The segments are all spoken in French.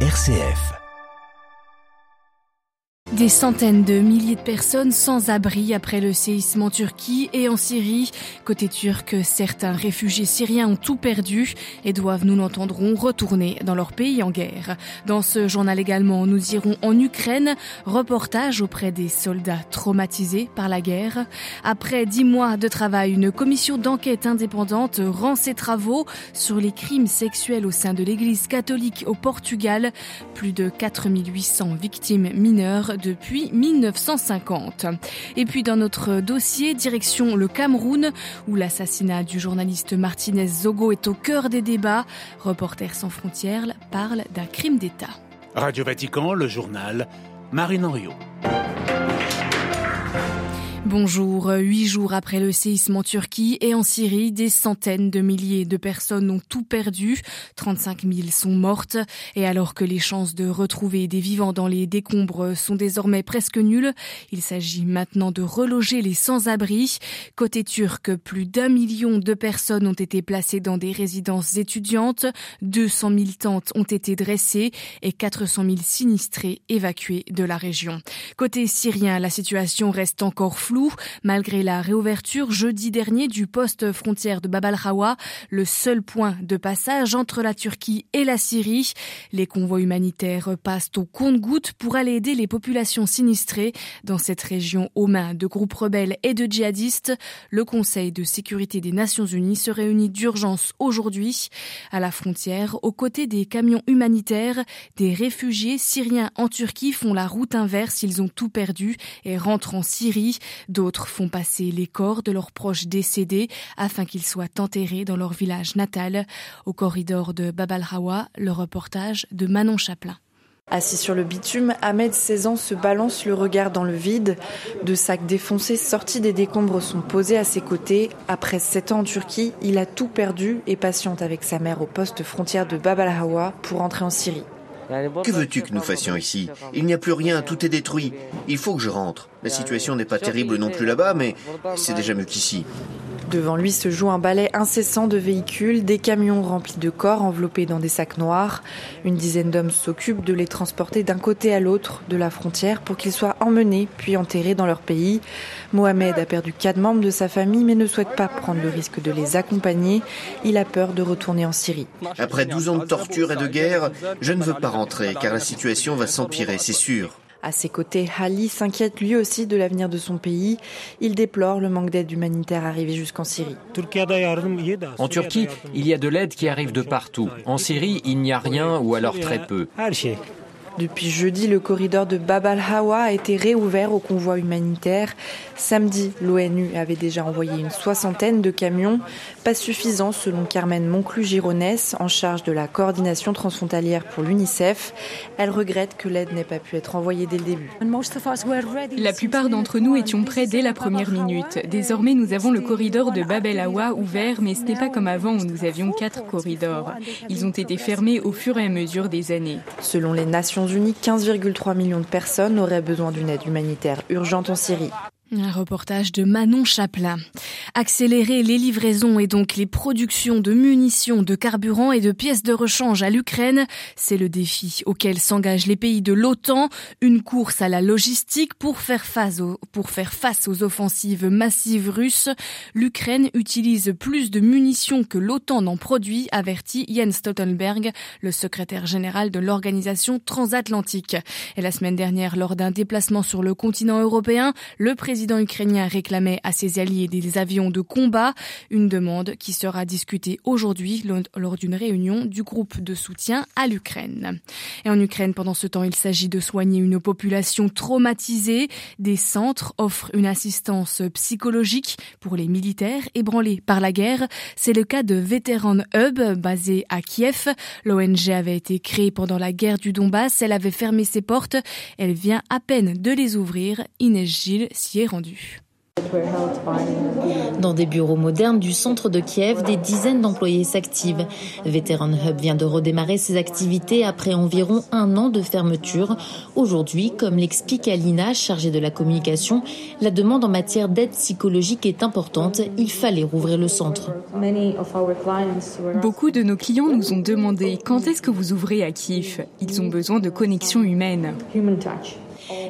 RCF. Des centaines de milliers de personnes sans abri après le séisme en Turquie et en Syrie. Côté turc, certains réfugiés syriens ont tout perdu et doivent, nous l'entendrons, retourner dans leur pays en guerre. Dans ce journal également, nous irons en Ukraine, reportage auprès des soldats traumatisés par la guerre. Après dix mois de travail, une commission d'enquête indépendante rend ses travaux sur les crimes sexuels au sein de l'église catholique au Portugal. Plus de 4800 victimes mineures depuis 1950. Et puis dans notre dossier, direction le Cameroun, où l'assassinat du journaliste Martinez Zogo est au cœur des débats. Reporters sans frontières parle d'un crime d'État. Radio Vatican, le journal, Marine Henriot. Bonjour. Huit jours après le séisme en Turquie et en Syrie, des centaines de milliers de personnes ont tout perdu. 35 000 sont mortes. Et alors que les chances de retrouver des vivants dans les décombres sont désormais presque nulles, il s'agit maintenant de reloger les sans-abri. Côté turc, plus d'un million de personnes ont été placées dans des résidences étudiantes. 200 000 tentes ont été dressées et 400 000 sinistrés évacués de la région. Côté syrien, la situation reste encore floue malgré la réouverture jeudi dernier du poste frontière de Bab al-Rawa, le seul point de passage entre la Turquie et la Syrie. Les convois humanitaires passent au compte-gouttes pour aller aider les populations sinistrées dans cette région aux mains de groupes rebelles et de djihadistes. Le Conseil de sécurité des Nations Unies se réunit d'urgence aujourd'hui à la frontière aux côtés des camions humanitaires. Des réfugiés syriens en Turquie font la route inverse, ils ont tout perdu et rentrent en Syrie. D'autres font passer les corps de leurs proches décédés afin qu'ils soient enterrés dans leur village natal. Au corridor de Bab al-Hawa, le reportage de Manon Chaplin. Assis sur le bitume, Ahmed, 16 ans, se balance le regard dans le vide. Deux sacs défoncés sortis des décombres sont posés à ses côtés. Après 7 ans en Turquie, il a tout perdu et patiente avec sa mère au poste frontière de Bab al-Hawa pour entrer en Syrie. Que veux-tu que nous fassions ici? Il n'y a plus rien, tout est détruit. Il faut que je rentre. La situation n'est pas terrible non plus là-bas, mais c'est déjà mieux qu'ici. Devant lui se joue un balai incessant de véhicules, des camions remplis de corps enveloppés dans des sacs noirs. Une dizaine d'hommes s'occupent de les transporter d'un côté à l'autre de la frontière pour qu'ils soient emmenés puis enterrés dans leur pays. Mohamed a perdu quatre membres de sa famille mais ne souhaite pas prendre le risque de les accompagner. Il a peur de retourner en Syrie. Après 12 ans de torture et de guerre, je ne veux pas rentrer car la situation va s'empirer, c'est sûr. À ses côtés, Ali s'inquiète lui aussi de l'avenir de son pays. Il déplore le manque d'aide humanitaire arrivé jusqu'en Syrie. En Turquie, il y a de l'aide qui arrive de partout. En Syrie, il n'y a rien ou alors très peu. Depuis jeudi, le corridor de Bab al-Hawa a été réouvert au convoi humanitaire. Samedi, l'ONU avait déjà envoyé une soixantaine de camions, pas suffisant selon Carmen Monclu-Gironès, en charge de la coordination transfrontalière pour l'UNICEF. Elle regrette que l'aide n'ait pas pu être envoyée dès le début. La plupart d'entre nous étions prêts dès la première minute. Désormais, nous avons le corridor de Bab el-Hawa ouvert, mais ce n'est pas comme avant où nous avions quatre corridors. Ils ont été fermés au fur et à mesure des années. Selon les Nations Unies, 15,3 millions de personnes auraient besoin d'une aide humanitaire urgente en Syrie. Un reportage de Manon Chaplin. Accélérer les livraisons et donc les productions de munitions, de carburant et de pièces de rechange à l'Ukraine, c'est le défi auquel s'engagent les pays de l'OTAN. Une course à la logistique pour faire face aux, pour faire face aux offensives massives russes. L'Ukraine utilise plus de munitions que l'OTAN n'en produit, avertit Jens Stoltenberg, le secrétaire général de l'organisation transatlantique. Et la semaine dernière, lors d'un déplacement sur le continent européen, le président ukrainien réclamait à ses alliés des avions de combat, une demande qui sera discutée aujourd'hui lors d'une réunion du groupe de soutien à l'Ukraine. Et en Ukraine, pendant ce temps, il s'agit de soigner une population traumatisée. Des centres offrent une assistance psychologique pour les militaires ébranlés par la guerre. C'est le cas de Veteran Hub, basé à Kiev. L'ONG avait été créée pendant la guerre du Donbass. Elle avait fermé ses portes. Elle vient à peine de les ouvrir. Inès Gilles s'y est rendu. Dans des bureaux modernes du centre de Kiev, des dizaines d'employés s'activent. Veteran Hub vient de redémarrer ses activités après environ un an de fermeture. Aujourd'hui, comme l'explique Alina, chargée de la communication, la demande en matière d'aide psychologique est importante. Il fallait rouvrir le centre. Beaucoup de nos clients nous ont demandé quand est-ce que vous ouvrez à Kiev? Ils ont besoin de connexion humaine.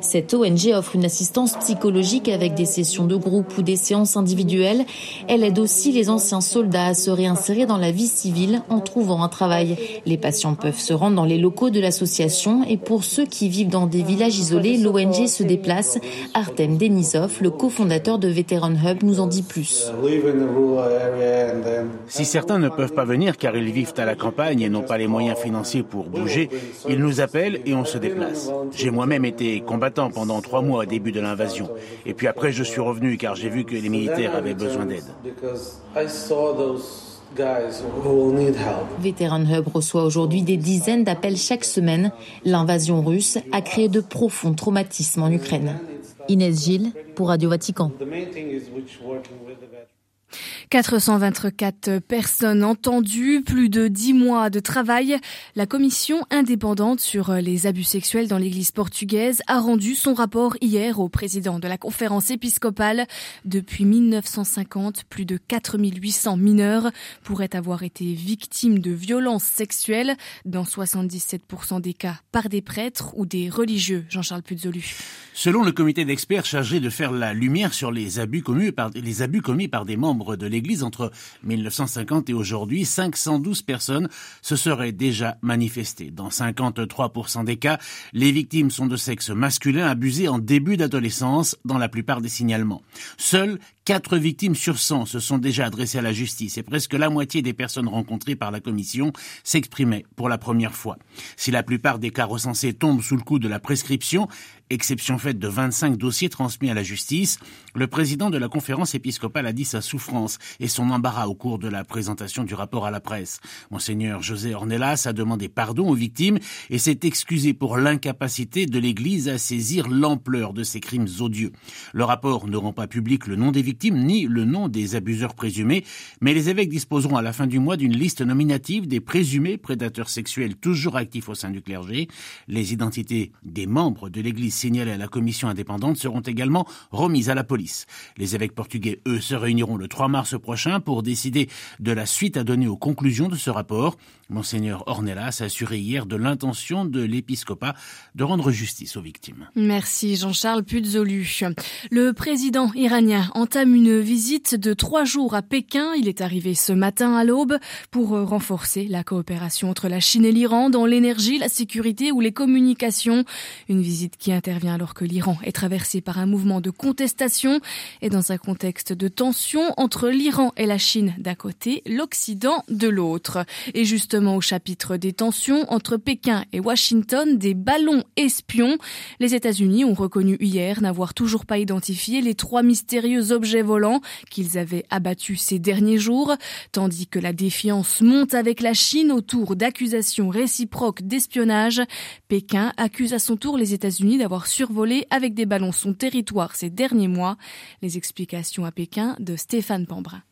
Cette ONG offre une assistance psychologique avec des sessions de groupe ou des séances individuelles. Elle aide aussi les anciens soldats à se réinsérer dans la vie civile en trouvant un travail. Les patients peuvent se rendre dans les locaux de l'association et pour ceux qui vivent dans des villages isolés, l'ONG se déplace. Artem Denisov, le cofondateur de Veteran Hub, nous en dit plus. Si certains ne peuvent pas venir car ils vivent à la campagne et n'ont pas les moyens financiers pour bouger, ils nous appellent et on se déplace. J'ai moi-même été combattant pendant trois mois au début de l'invasion. Et puis après, je suis revenu car j'ai vu que les militaires avaient besoin d'aide. Veteran Hub reçoit aujourd'hui des dizaines d'appels chaque semaine. L'invasion russe a créé de profonds traumatismes en Ukraine. Inès Gilles pour Radio Vatican. 424 personnes entendues, plus de 10 mois de travail. La commission indépendante sur les abus sexuels dans l'église portugaise a rendu son rapport hier au président de la conférence épiscopale. Depuis 1950, plus de 4800 mineurs pourraient avoir été victimes de violences sexuelles, dans 77% des cas par des prêtres ou des religieux. Jean-Charles Puzolu. Selon le comité d'experts chargé de faire la lumière sur les abus commis par, des membres de l'Église entre 1950 et aujourd'hui, 512 personnes se seraient déjà manifestées. Dans 53% des cas, les victimes sont de sexe masculin abusées en début d'adolescence dans la plupart des signalements. Seules 4 victimes sur 100 se sont déjà adressées à la justice et presque la moitié des personnes rencontrées par la commission s'exprimaient pour la première fois. Si la plupart des cas recensés tombent sous le coup de la prescription, exception faite de 25 dossiers transmis à la justice, le président de la conférence épiscopale a dit sa souffrance et son embarras au cours de la présentation du rapport à la presse. Monseigneur José Ornelas a demandé pardon aux victimes et s'est excusé pour l'incapacité de l'Église à saisir l'ampleur de ces crimes odieux. Le rapport ne rend pas public le nom des victimes ni le nom des abuseurs présumés, mais les évêques disposeront à la fin du mois d'une liste nominative des présumés prédateurs sexuels toujours actifs au sein du clergé. Les identités des membres de l'Église signalées à la commission indépendante seront également remises à la police. Les évêques portugais, eux, se réuniront le 3 mars prochain pour décider de la suite à donner aux conclusions de ce rapport. Monseigneur Ornelas a assuré hier de l'intention de l'épiscopat de rendre justice aux victimes. Merci Jean-Charles Puzolu. Le président iranien entame une visite de trois jours à Pékin. Il est arrivé ce matin à l'aube pour renforcer la coopération entre la Chine et l'Iran dans l'énergie, la sécurité ou les communications. Une visite qui intervient alors que l'Iran est traversé par un mouvement de contestation et dans un contexte de tension entre l'Iran et la Chine d'un côté, l'Occident de l'autre. Et justement, au chapitre des tensions entre Pékin et Washington, des ballons espions. Les États-Unis ont reconnu hier n'avoir toujours pas identifié les trois mystérieux objets volants qu'ils avaient abattus ces derniers jours, tandis que la défiance monte avec la Chine autour d'accusations réciproques d'espionnage. Pékin accuse à son tour les États-Unis d'avoir survolé avec des ballons son territoire ces derniers mois. Les explications à Pékin de Stéphane Pambrin.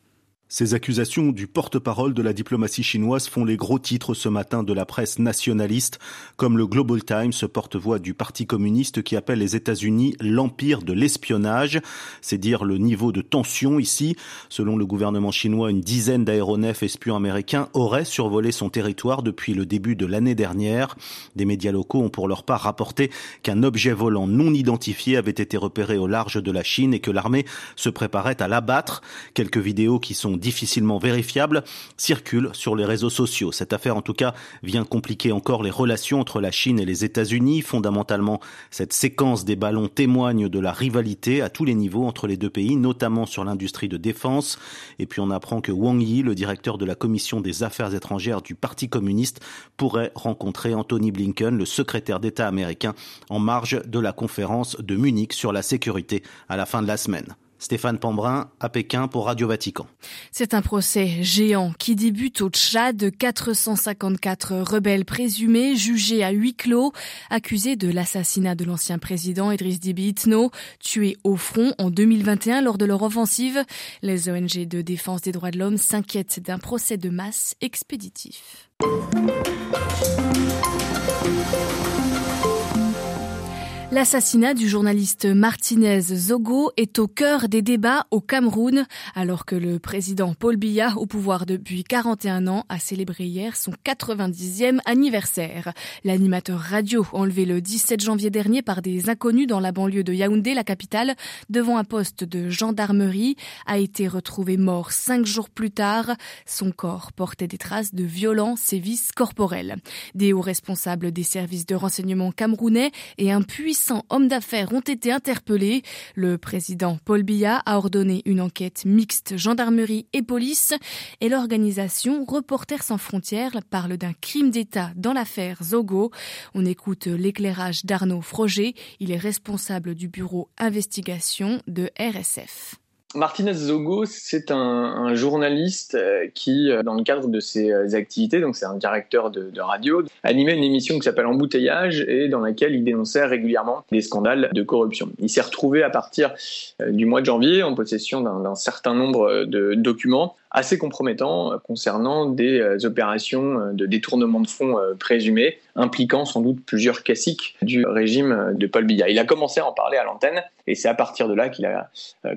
Ces accusations du porte-parole de la diplomatie chinoise font les gros titres ce matin de la presse nationaliste, comme le Global Times, porte-voix du Parti communiste qui appelle les États-Unis l'empire de l'espionnage. C'est dire le niveau de tension ici. Selon le gouvernement chinois, une dizaine d'aéronefs espions américains auraient survolé son territoire depuis le début de l'année dernière. Des médias locaux ont pour leur part rapporté qu'un objet volant non identifié avait été repéré au large de la Chine et que l'armée se préparait à l'abattre. Quelques vidéos qui sont difficilement vérifiables circulent sur les réseaux sociaux. Cette affaire, en tout cas, vient compliquer encore les relations entre la Chine et les États-Unis. Fondamentalement, cette séquence des ballons témoigne de la rivalité à tous les niveaux entre les deux pays, notamment sur l'industrie de défense. Et puis on apprend que Wang Yi, le directeur de la commission des affaires étrangères du Parti communiste, pourrait rencontrer Anthony Blinken, le secrétaire d'État américain, en marge de la conférence de Munich sur la sécurité à la fin de la semaine. Stéphane Pambrin à Pékin pour Radio Vatican. C'est un procès géant qui débute au Tchad. 454 rebelles présumés, jugés à huis clos, accusés de l'assassinat de l'ancien président Idriss Déby Itno, tué au front en 2021 lors de leur offensive. Les ONG de défense des droits de l'homme s'inquiètent d'un procès de masse expéditif. L'assassinat du journaliste Martinez Zogo est au cœur des débats au Cameroun, alors que le président Paul Biya, au pouvoir depuis 41 ans, a célébré hier son 90e anniversaire. L'animateur radio, enlevé le 17 janvier dernier par des inconnus dans la banlieue de Yaoundé, la capitale, devant un poste de gendarmerie, a été retrouvé mort cinq jours plus tard. Son corps portait des traces de violents sévices corporels. Des hauts responsables des services de renseignement camerounais et un puissant hommes d'affaires ont été interpellés. Le président Paul Biya a ordonné une enquête mixte gendarmerie et police et l'organisation Reporters sans frontières parle d'un crime d'État dans l'affaire Zogo. On écoute l'éclairage d'Arnaud Froger. Il est responsable du bureau investigation de RSF. Martinez Zogo, c'est un, journaliste euh, qui, euh, dans le cadre de ses euh, activités, donc c'est un directeur de, radio, animait une émission qui s'appelle Embouteillage et dans laquelle il dénonçait régulièrement des scandales de corruption. Il s'est retrouvé à partir du mois de janvier en possession d'un certain nombre de documents assez compromettants concernant des opérations de détournement de fonds présumés, impliquant sans doute plusieurs classiques du régime de Paul Biya. Il a commencé à en parler à l'antenne et c'est à partir de là qu'il a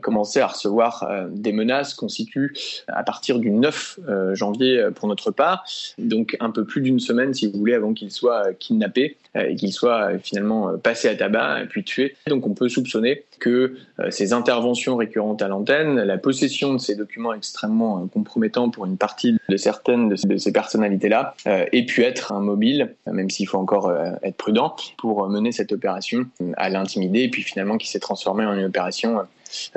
commencé à recevoir euh, des menaces constituent à partir du 9 euh, janvier euh, pour notre part, donc un peu plus d'une semaine si vous voulez avant qu'il soit kidnappé et qu'il soit finalement passé à tabac et puis tué. Donc on peut soupçonner que ces interventions récurrentes à l'antenne, la possession de ces documents extrêmement compromettants pour une partie de certaines de ces personnalités-là, ait pu être un mobile, même s'il faut encore être prudent, pour mener cette opération à l'intimider et puis finalement qui s'est transformé en une opération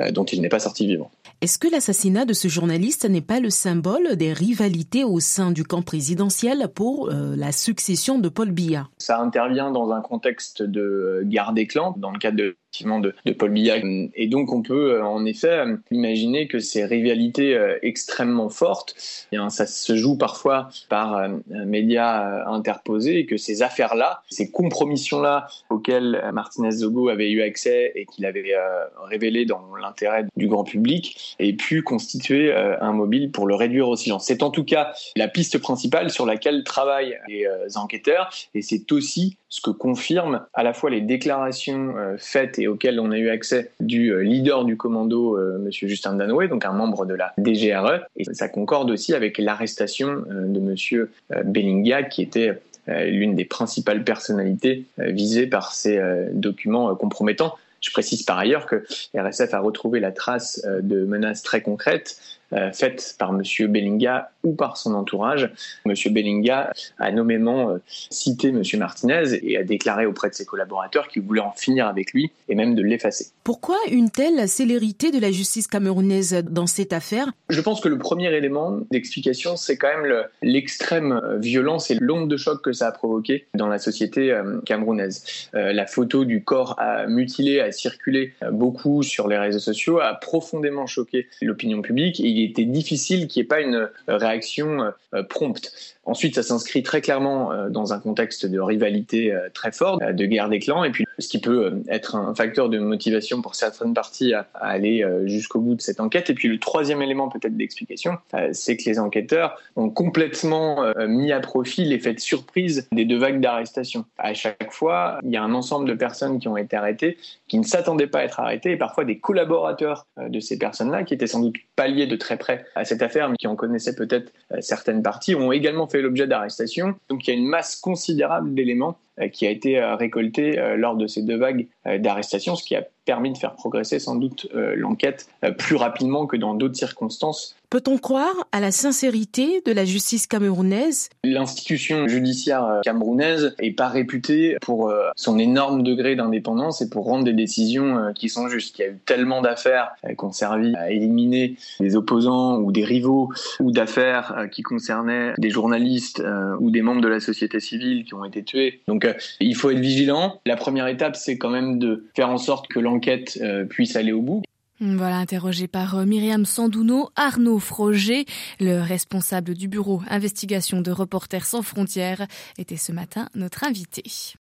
euh, dont il n'est pas sorti vivant. Est-ce que l'assassinat de ce journaliste n'est pas le symbole des rivalités au sein du camp présidentiel pour euh, la succession de Paul Biya? Ça intervient dans un contexte de guerre des clans, dans le cadre de de, Paul Biya. Et donc on peut euh, en effet euh, imaginer que ces rivalités euh, extrêmement fortes, eh ça se joue parfois par un média interposé et que ces affaires-là, ces compromissions-là auxquelles Martinez Zogo avait eu accès et qu'il avait révélé dans l'intérêt du grand public, aient pu constituer un mobile pour le réduire au silence. C'est en tout cas la piste principale sur laquelle travaillent les enquêteurs et c'est aussi ce que confirment à la fois les déclarations faites et auquel on a eu accès du euh, leader du commando, euh, Monsieur Justin Danoué, donc un membre de la DGRE. Et ça concorde aussi avec l'arrestation euh, de Monsieur Bellinga, qui était l'une des principales personnalités visées par ces documents compromettants. Je précise par ailleurs que RSF a retrouvé la trace de menaces très concrètes faites par M. Bellinga ou par son entourage. M. Bellinga a nommément euh, cité M. Martinez et a déclaré auprès de ses collaborateurs qu'il voulait en finir avec lui et même de l'effacer. Pourquoi une telle célérité de la justice camerounaise dans cette affaire? Je pense que le premier élément d'explication, c'est quand même l'extrême violence et l'onde de choc que ça a provoqué dans la société euh, camerounaise. Euh, la photo du corps mutilé a circulé beaucoup sur les réseaux sociaux, a profondément choqué l'opinion publique et il était difficile qu'il n'y ait pas une réaction réaction euh, prompte. Ensuite, ça s'inscrit très clairement euh, dans un contexte de rivalité euh, très fort, de guerre des clans, et puis ce qui peut être un facteur de motivation pour certaines parties à, aller jusqu'au bout de cette enquête. Et puis le troisième élément peut-être d'explication, c'est que les enquêteurs ont complètement mis à profit l'effet de surprise des deux vagues d'arrestation. À chaque fois, il y a un ensemble de personnes qui ont été arrêtées, qui ne s'attendaient pas à être arrêtées, et parfois des collaborateurs de ces personnes-là, qui étaient sans doute pas liés de très près à cette affaire, mais qui en connaissaient peut-être certaines parties, ont également fait l'objet d'arrestation. Donc il y a une masse considérable d'éléments euh, qui a été euh, récoltée euh, lors de ces deux vagues d'arrestation, ce qui a permis de faire progresser sans doute l'enquête plus rapidement que dans d'autres circonstances Peut-on croire à la sincérité de la justice camerounaise? L'institution judiciaire camerounaise est pas réputée pour euh, son énorme degré d'indépendance et pour rendre des décisions euh, qui sont justes. Il y a eu tellement d'affaires euh, qui ont servi à éliminer des opposants ou des rivaux, ou d'affaires qui concernaient des journalistes ou des membres de la société civile qui ont été tués. Donc il faut être vigilant. La première étape, c'est quand même de faire en sorte que l'enquête puisse aller au bout. Voilà, interrogé par euh, Myriam Sandouno, Arnaud Froger, le responsable du bureau investigation de Reporters sans frontières, était ce matin notre invité.